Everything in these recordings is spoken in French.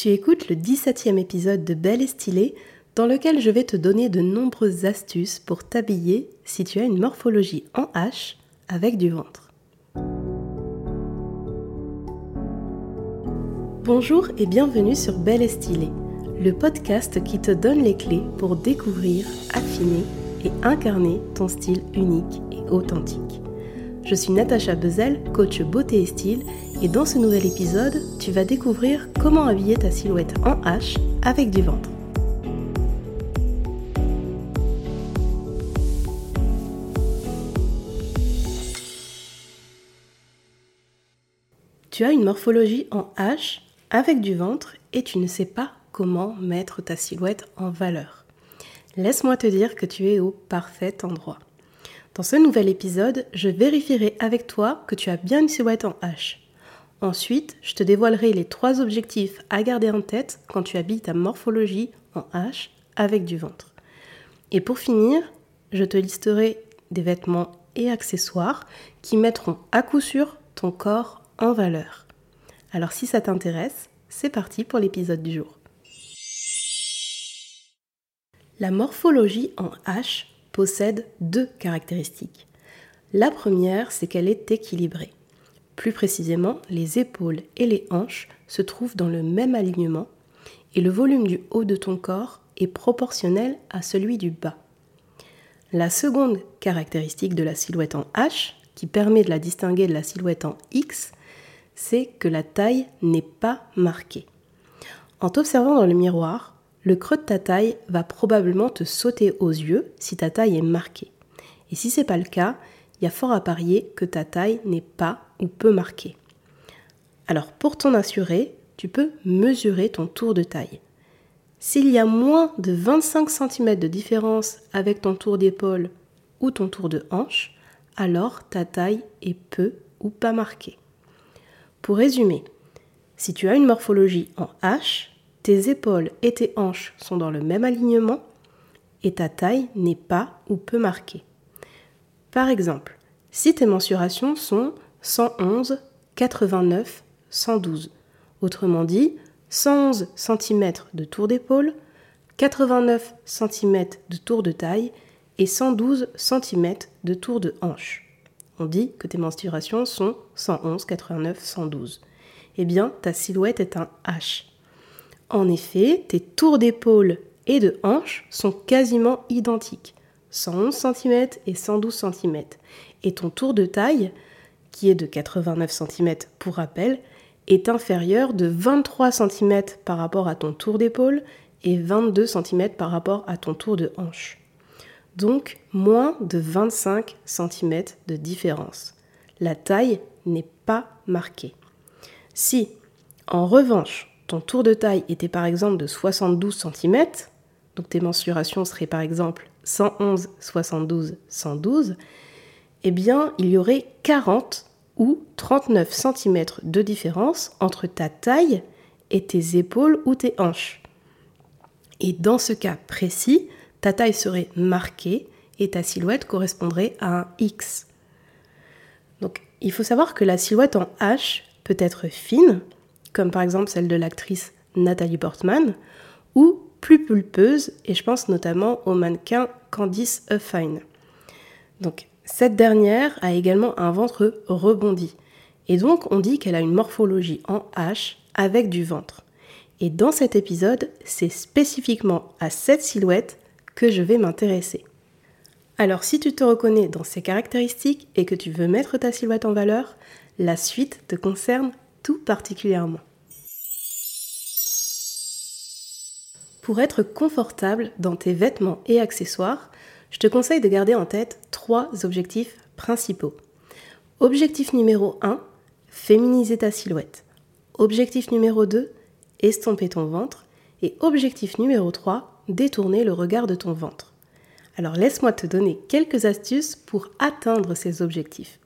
Tu écoutes le 17e épisode de Belle et Stylée dans lequel je vais te donner de nombreuses astuces pour t'habiller si tu as une morphologie en H avec du ventre. Bonjour et bienvenue sur Belle et Stylée, le podcast qui te donne les clés pour découvrir, affiner et incarner ton style unique et authentique. Je suis Natacha Bezel, coach beauté et style, et dans ce nouvel épisode, tu vas découvrir comment habiller ta silhouette en H avec du ventre. Tu as une morphologie en H avec du ventre et tu ne sais pas comment mettre ta silhouette en valeur. Laisse-moi te dire que tu es au parfait endroit. Dans ce nouvel épisode, je vérifierai avec toi que tu as bien une silhouette en H. Ensuite, je te dévoilerai les trois objectifs à garder en tête quand tu habilles ta morphologie en H avec du ventre. Et pour finir, je te listerai des vêtements et accessoires qui mettront à coup sûr ton corps en valeur. Alors si ça t'intéresse, c'est parti pour l'épisode du jour. La morphologie en H possède deux caractéristiques. La première, c'est qu'elle est équilibrée. Plus précisément, les épaules et les hanches se trouvent dans le même alignement et le volume du haut de ton corps est proportionnel à celui du bas. La seconde caractéristique de la silhouette en H, qui permet de la distinguer de la silhouette en X, c'est que la taille n'est pas marquée. En t'observant dans le miroir, le creux de ta taille va probablement te sauter aux yeux si ta taille est marquée. Et si ce n'est pas le cas, il y a fort à parier que ta taille n'est pas ou peu marquée. Alors pour t'en assurer, tu peux mesurer ton tour de taille. S'il y a moins de 25 cm de différence avec ton tour d'épaule ou ton tour de hanche, alors ta taille est peu ou pas marquée. Pour résumer, si tu as une morphologie en H, tes épaules et tes hanches sont dans le même alignement et ta taille n'est pas ou peu marquée. Par exemple, si tes mensurations sont 111, 89, 112, autrement dit 111 cm de tour d'épaule, 89 cm de tour de taille et 112 cm de tour de hanche. On dit que tes mensurations sont 111, 89, 112. Eh bien, ta silhouette est un H. En effet, tes tours d'épaule et de hanche sont quasiment identiques, 111 cm et 112 cm. Et ton tour de taille, qui est de 89 cm pour rappel, est inférieur de 23 cm par rapport à ton tour d'épaule et 22 cm par rapport à ton tour de hanche. Donc moins de 25 cm de différence. La taille n'est pas marquée. Si, en revanche, ton tour de taille était par exemple de 72 cm, donc tes mensurations seraient par exemple 111, 72, 112, eh bien il y aurait 40 ou 39 cm de différence entre ta taille et tes épaules ou tes hanches. Et dans ce cas précis, ta taille serait marquée et ta silhouette correspondrait à un X. Donc il faut savoir que la silhouette en H peut être fine, comme par exemple celle de l'actrice Nathalie Portman, ou plus pulpeuse, et je pense notamment au mannequin Candice Huffine. Donc, cette dernière a également un ventre rebondi, et donc on dit qu'elle a une morphologie en H avec du ventre. Et dans cet épisode, c'est spécifiquement à cette silhouette que je vais m'intéresser. Alors si tu te reconnais dans ces caractéristiques et que tu veux mettre ta silhouette en valeur, la suite te concerne tout particulièrement. Pour être confortable dans tes vêtements et accessoires, je te conseille de garder en tête trois objectifs principaux. Objectif numéro 1, féminiser ta silhouette. Objectif numéro 2, estomper ton ventre. Et objectif numéro 3, détourner le regard de ton ventre. Alors laisse-moi te donner quelques astuces pour atteindre ces objectifs.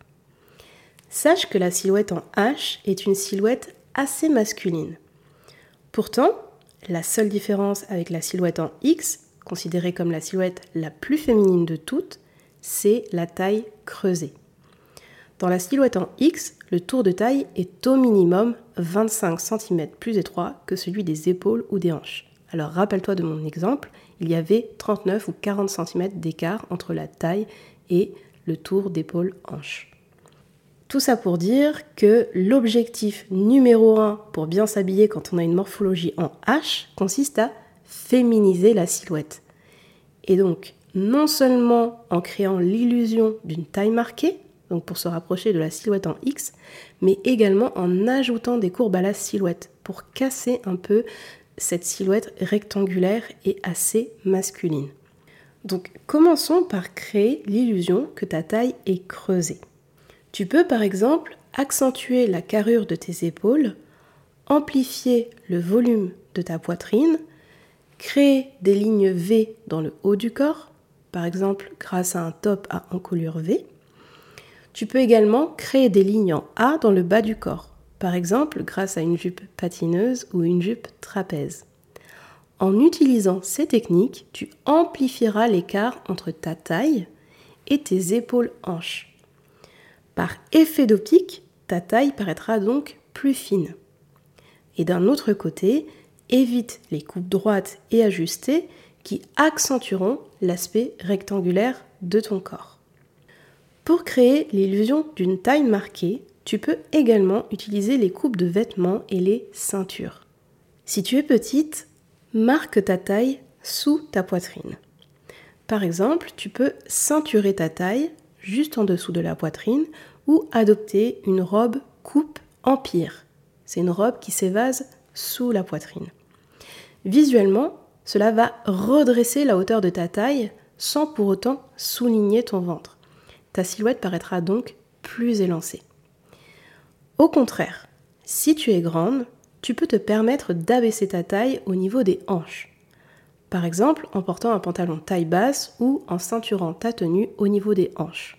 Sache que la silhouette en H est une silhouette assez masculine. Pourtant, la seule différence avec la silhouette en X, considérée comme la silhouette la plus féminine de toutes, c'est la taille creusée. Dans la silhouette en X, le tour de taille est au minimum 25 cm plus étroit que celui des épaules ou des hanches. Alors rappelle-toi de mon exemple, il y avait 39 ou 40 cm d'écart entre la taille et le tour d'épaule hanche. Tout ça pour dire que l'objectif numéro un pour bien s'habiller quand on a une morphologie en H consiste à féminiser la silhouette. Et donc, non seulement en créant l'illusion d'une taille marquée, donc pour se rapprocher de la silhouette en X, mais également en ajoutant des courbes à la silhouette pour casser un peu cette silhouette rectangulaire et assez masculine. Donc commençons par créer l'illusion que ta taille est creusée. Tu peux par exemple accentuer la carrure de tes épaules, amplifier le volume de ta poitrine, créer des lignes V dans le haut du corps, par exemple grâce à un top à encolure V. Tu peux également créer des lignes en A dans le bas du corps, par exemple grâce à une jupe patineuse ou une jupe trapèze. En utilisant ces techniques, tu amplifieras l'écart entre ta taille et tes épaules hanches. Par effet d'optique, ta taille paraîtra donc plus fine. Et d'un autre côté, évite les coupes droites et ajustées qui accentueront l'aspect rectangulaire de ton corps. Pour créer l'illusion d'une taille marquée, tu peux également utiliser les coupes de vêtements et les ceintures. Si tu es petite, marque ta taille sous ta poitrine. Par exemple, tu peux ceinturer ta taille juste en dessous de la poitrine ou adopter une robe coupe empire. C'est une robe qui s'évase sous la poitrine. Visuellement, cela va redresser la hauteur de ta taille sans pour autant souligner ton ventre. Ta silhouette paraîtra donc plus élancée. Au contraire, si tu es grande, tu peux te permettre d'abaisser ta taille au niveau des hanches. Par exemple, en portant un pantalon taille basse ou en ceinturant ta tenue au niveau des hanches.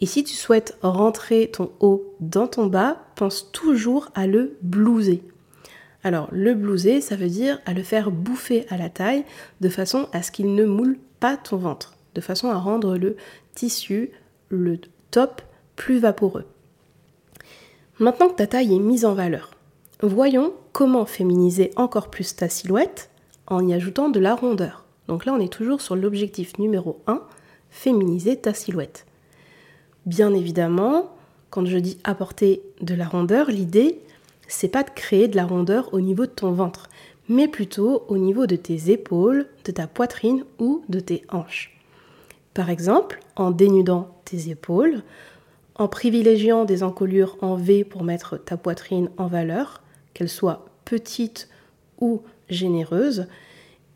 Et si tu souhaites rentrer ton haut dans ton bas, pense toujours à le blouser. Alors, le blouser, ça veut dire à le faire bouffer à la taille de façon à ce qu'il ne moule pas ton ventre, de façon à rendre le tissu, le top, plus vaporeux. Maintenant que ta taille est mise en valeur, voyons comment féminiser encore plus ta silhouette en y ajoutant de la rondeur. Donc là, on est toujours sur l'objectif numéro 1, féminiser ta silhouette. Bien évidemment, quand je dis apporter de la rondeur, l'idée, c'est pas de créer de la rondeur au niveau de ton ventre, mais plutôt au niveau de tes épaules, de ta poitrine ou de tes hanches. Par exemple, en dénudant tes épaules, en privilégiant des encolures en V pour mettre ta poitrine en valeur, qu'elle soit petite ou généreuse,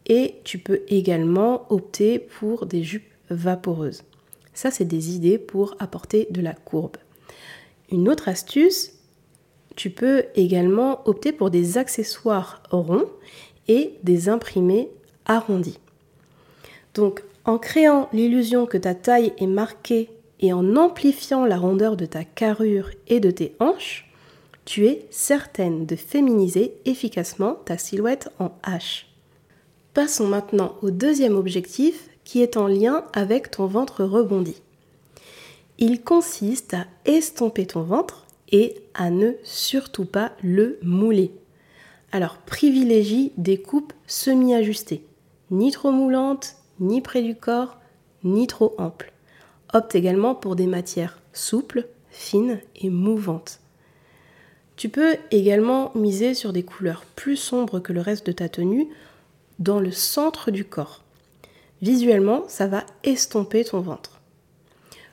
et tu peux également opter pour des jupes vaporeuses. Ça, c'est des idées pour apporter de la courbe. Une autre astuce, tu peux également opter pour des accessoires ronds et des imprimés arrondis. Donc, en créant l'illusion que ta taille est marquée et en amplifiant la rondeur de ta carrure et de tes hanches, tu es certaine de féminiser efficacement ta silhouette en H. Passons maintenant au deuxième objectif qui est en lien avec ton ventre rebondi. Il consiste à estomper ton ventre et à ne surtout pas le mouler. Alors privilégie des coupes semi-ajustées, ni trop moulantes, ni près du corps, ni trop amples. Opte également pour des matières souples, fines et mouvantes. Tu peux également miser sur des couleurs plus sombres que le reste de ta tenue dans le centre du corps. Visuellement, ça va estomper ton ventre.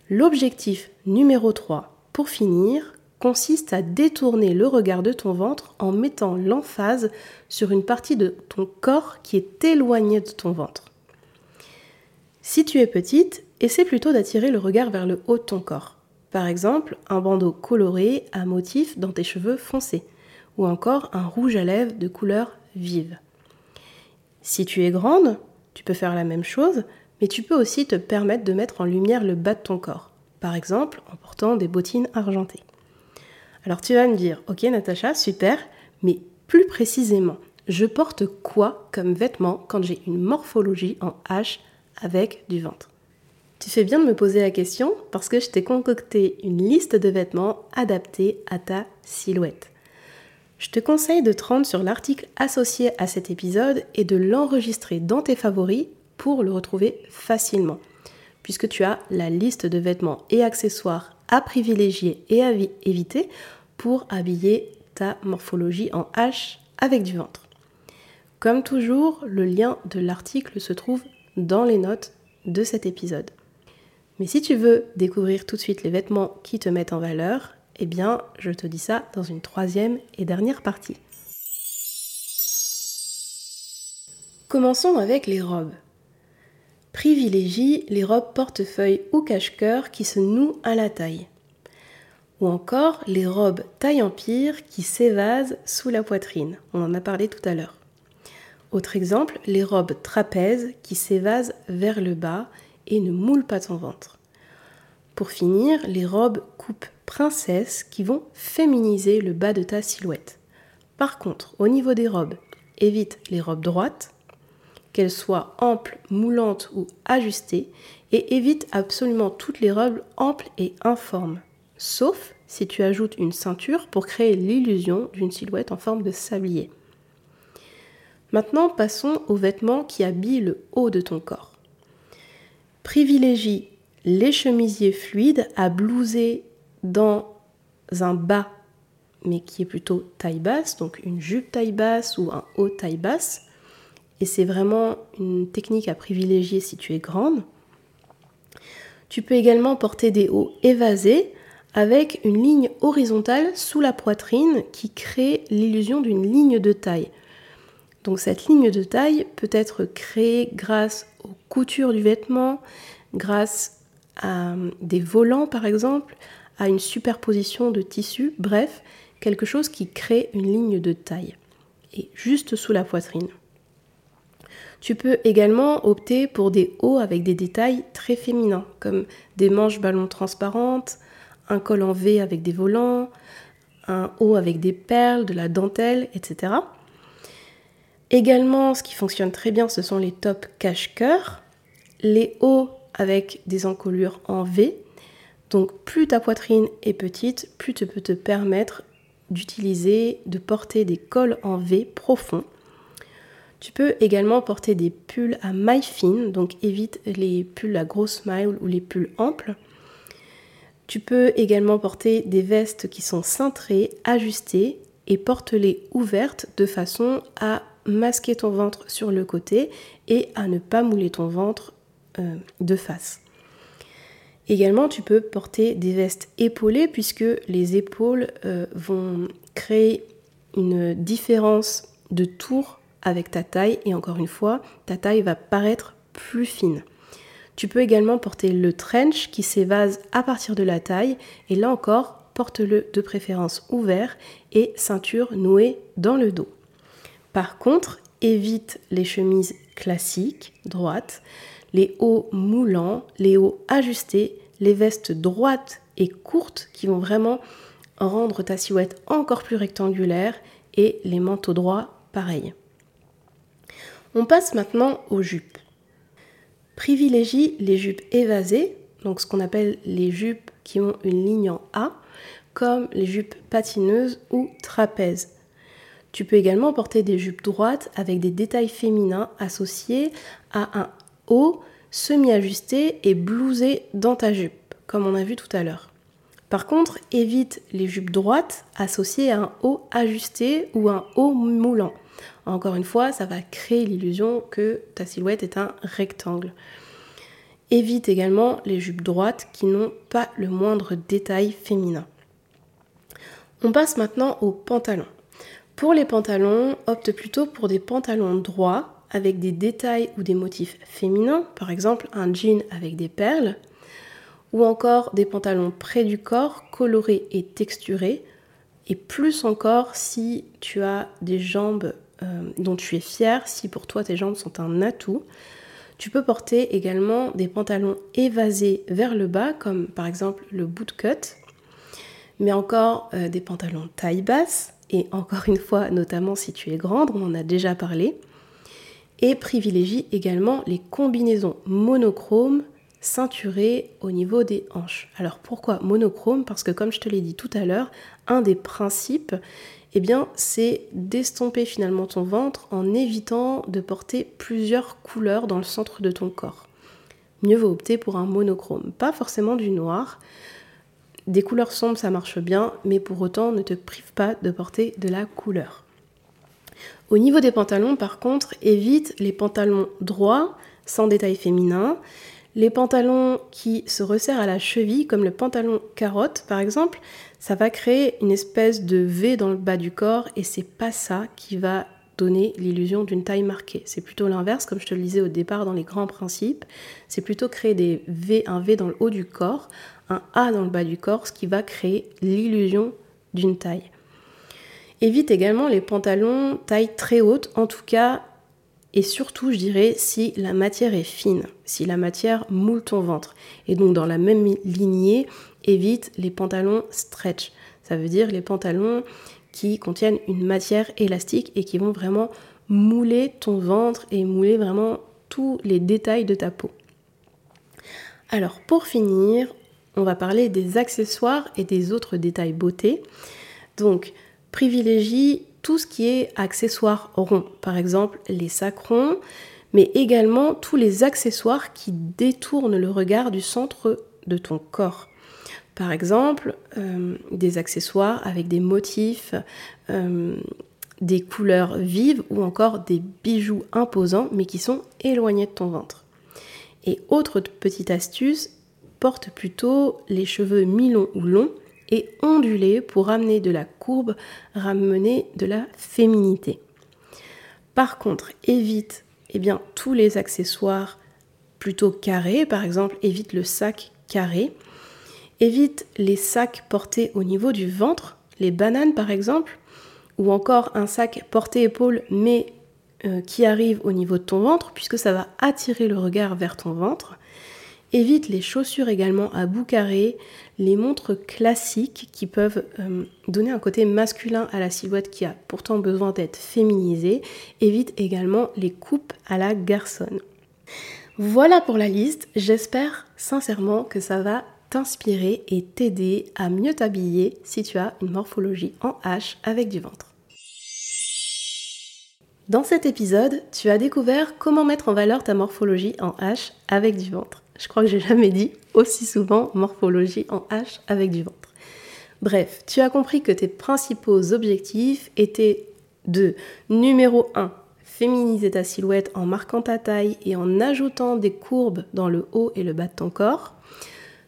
L'objectif numéro 3, pour finir, consiste à détourner le regard de ton ventre en mettant l'emphase sur une partie de ton corps qui est éloignée de ton ventre. Si tu es petite, essaie plutôt d'attirer le regard vers le haut de ton corps. Par exemple, un bandeau coloré à motif dans tes cheveux foncés, ou encore un rouge à lèvres de couleur vive. Si tu es grande, tu peux faire la même chose, mais tu peux aussi te permettre de mettre en lumière le bas de ton corps, par exemple en portant des bottines argentées. Alors tu vas me dire, ok Natacha, super, mais plus précisément, je porte quoi comme vêtement quand j'ai une morphologie en H avec du ventre? Tu fais bien de me poser la question parce que je t'ai concocté une liste de vêtements adaptés à ta silhouette. Je te conseille de te rendre sur l'article associé à cet épisode et de l'enregistrer dans tes favoris pour le retrouver facilement, puisque tu as la liste de vêtements et accessoires à privilégier et à éviter pour habiller ta morphologie en H avec du ventre. Comme toujours, le lien de l'article se trouve dans les notes de cet épisode. Mais si tu veux découvrir tout de suite les vêtements qui te mettent en valeur, eh bien, je te dis ça dans une troisième et dernière partie. Commençons avec les robes. Privilégie les robes portefeuille ou cache-cœur qui se nouent à la taille. Ou encore les robes taille empire qui s'évasent sous la poitrine. On en a parlé tout à l'heure. Autre exemple, les robes trapèzes qui s'évasent vers le bas et ne moulent pas ton ventre. Pour finir, les robes coupe princesse qui vont féminiser le bas de ta silhouette. Par contre, au niveau des robes, évite les robes droites, qu'elles soient amples, moulantes ou ajustées, et évite absolument toutes les robes amples et informes, sauf si tu ajoutes une ceinture pour créer l'illusion d'une silhouette en forme de sablier. Maintenant, passons aux vêtements qui habillent le haut de ton corps. Privilégie les chemisiers fluides à blouser dans un bas, mais qui est plutôt taille basse, donc une jupe taille basse ou un haut taille basse. Et c'est vraiment une technique à privilégier si tu es grande. Tu peux également porter des hauts évasés avec une ligne horizontale sous la poitrine qui crée l'illusion d'une ligne de taille. Donc cette ligne de taille peut être créée grâce aux coutures du vêtement, grâce à des volants par exemple, à une superposition de tissus, bref, quelque chose qui crée une ligne de taille, et juste sous la poitrine. Tu peux également opter pour des hauts avec des détails très féminins, comme des manches ballons transparentes, un col en V avec des volants, un haut avec des perles, de la dentelle, etc. Également, ce qui fonctionne très bien, ce sont les tops cache-cœur, les hauts avec des encolures en V, donc plus ta poitrine est petite, plus tu peux te permettre d'utiliser, de porter des cols en V profonds. Tu peux également porter des pulls à mailles fines, donc évite les pulls à grosse maille ou les pulls amples. Tu peux également porter des vestes qui sont cintrées, ajustées et porte-les ouvertes de façon à masquer ton ventre sur le côté et à ne pas mouler ton ventre euh, de face. Également, tu peux porter des vestes épaulées puisque les épaules euh, vont créer une différence de tour avec ta taille et encore une fois, ta taille va paraître plus fine. Tu peux également porter le trench qui s'évase à partir de la taille et là encore, porte-le de préférence ouvert et ceinture nouée dans le dos. Par contre, évite les chemises classiques, droites, les hauts moulants, les hauts ajustés, les vestes droites et courtes qui vont vraiment rendre ta silhouette encore plus rectangulaire et les manteaux droits pareil. On passe maintenant aux jupes. Privilégie les jupes évasées, donc ce qu'on appelle les jupes qui ont une ligne en A, comme les jupes patineuses ou trapèzes. Tu peux également porter des jupes droites avec des détails féminins associés à un haut semi-ajusté et blousé dans ta jupe, comme on a vu tout à l'heure. Par contre, évite les jupes droites associées à un haut ajusté ou un haut moulant. Encore une fois, ça va créer l'illusion que ta silhouette est un rectangle. Évite également les jupes droites qui n'ont pas le moindre détail féminin. On passe maintenant aux pantalons. Pour les pantalons, opte plutôt pour des pantalons droits avec des détails ou des motifs féminins, par exemple un jean avec des perles, ou encore des pantalons près du corps, colorés et texturés, et plus encore si tu as des jambes euh, dont tu es fier, si pour toi tes jambes sont un atout. Tu peux porter également des pantalons évasés vers le bas, comme par exemple le bootcut, mais encore euh, des pantalons taille basse, et encore une fois, notamment si tu es grande, on en a déjà parlé, et privilégie également les combinaisons monochromes ceinturé au niveau des hanches. Alors pourquoi monochrome? Parce que comme je te l'ai dit tout à l'heure, un des principes, eh bien, c'est d'estomper finalement ton ventre en évitant de porter plusieurs couleurs dans le centre de ton corps. Mieux vaut opter pour un monochrome, pas forcément du noir. Des couleurs sombres, ça marche bien, mais pour autant, ne te prive pas de porter de la couleur. Au niveau des pantalons, par contre, évite les pantalons droits, sans détail féminin, les pantalons qui se resserrent à la cheville, comme le pantalon carotte par exemple, ça va créer une espèce de V dans le bas du corps et c'est pas ça qui va donner l'illusion d'une taille marquée. C'est plutôt l'inverse, comme je te le disais au départ dans les grands principes. C'est plutôt créer des V, un V dans le haut du corps, un A dans le bas du corps, ce qui va créer l'illusion d'une taille. Évite également les pantalons taille très haute, en tout cas et surtout, je dirais, si la matière est fine, si la matière moule ton ventre. Et donc, dans la même lignée, évite les pantalons stretch. Ça veut dire les pantalons qui contiennent une matière élastique et qui vont vraiment mouler ton ventre et mouler vraiment tous les détails de ta peau. Alors, pour finir, on va parler des accessoires et des autres détails beauté. Donc, privilégie tout ce qui est accessoires ronds, par exemple les sacs ronds, mais également tous les accessoires qui détournent le regard du centre de ton corps. Par exemple, euh, des accessoires avec des motifs, euh, des couleurs vives ou encore des bijoux imposants mais qui sont éloignés de ton ventre. Et autre petite astuce, porte plutôt les cheveux mi-longs ou longs et onduler pour amener de la courbe, ramener de la féminité. Par contre, évite eh bien, tous les accessoires plutôt carrés, par exemple, évite le sac carré, évite les sacs portés au niveau du ventre, les bananes par exemple, ou encore un sac porté épaule mais euh, qui arrive au niveau de ton ventre, puisque ça va attirer le regard vers ton ventre. Évite les chaussures également à bout carré, les montres classiques qui peuvent euh, donner un côté masculin à la silhouette qui a pourtant besoin d'être féminisée. Évite également les coupes à la garçonne. Voilà pour la liste. J'espère sincèrement que ça va t'inspirer et t'aider à mieux t'habiller si tu as une morphologie en H avec du ventre. Dans cet épisode, tu as découvert comment mettre en valeur ta morphologie en H avec du ventre. Je crois que j'ai jamais dit aussi souvent morphologie en H avec du ventre. Bref, tu as compris que tes principaux objectifs étaient de numéro 1, féminiser ta silhouette en marquant ta taille et en ajoutant des courbes dans le haut et le bas de ton corps.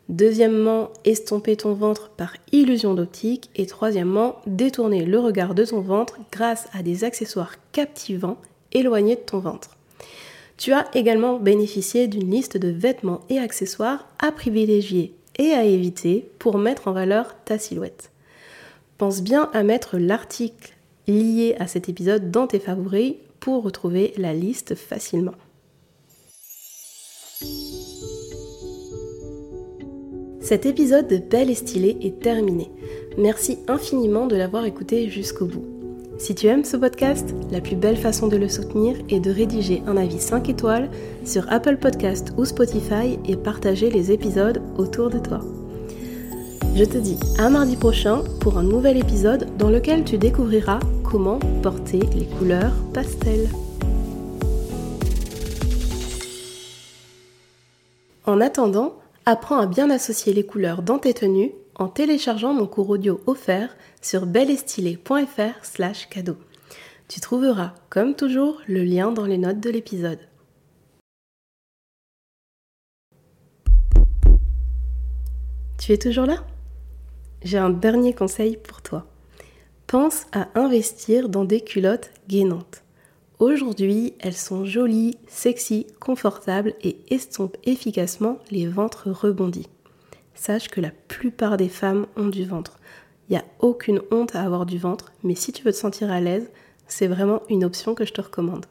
Deuxièmement, estomper ton ventre par illusion d'optique. Et troisièmement, détourner le regard de ton ventre grâce à des accessoires captivants éloignés de ton ventre. Tu as également bénéficié d'une liste de vêtements et accessoires à privilégier et à éviter pour mettre en valeur ta silhouette. Pense bien à mettre l'article lié à cet épisode dans tes favoris pour retrouver la liste facilement. Cet épisode de Belle et Stylée est terminé. Merci infiniment de l'avoir écouté jusqu'au bout. Si tu aimes ce podcast, la plus belle façon de le soutenir est de rédiger un avis 5 étoiles sur Apple Podcast ou Spotify et partager les épisodes autour de toi. Je te dis à mardi prochain pour un nouvel épisode dans lequel tu découvriras comment porter les couleurs pastel. En attendant, apprends à bien associer les couleurs dans tes tenues en téléchargeant mon cours audio offert sur belleestylée.fr slash cadeau. Tu trouveras, comme toujours, le lien dans les notes de l'épisode. Tu es toujours là? J'ai un dernier conseil pour toi. Pense à investir dans des culottes gainantes. Aujourd'hui, elles sont jolies, sexy, confortables et estompent efficacement les ventres rebondis sache que la plupart des femmes ont du ventre. Il n'y a aucune honte à avoir du ventre, mais si tu veux te sentir à l'aise, c'est vraiment une option que je te recommande.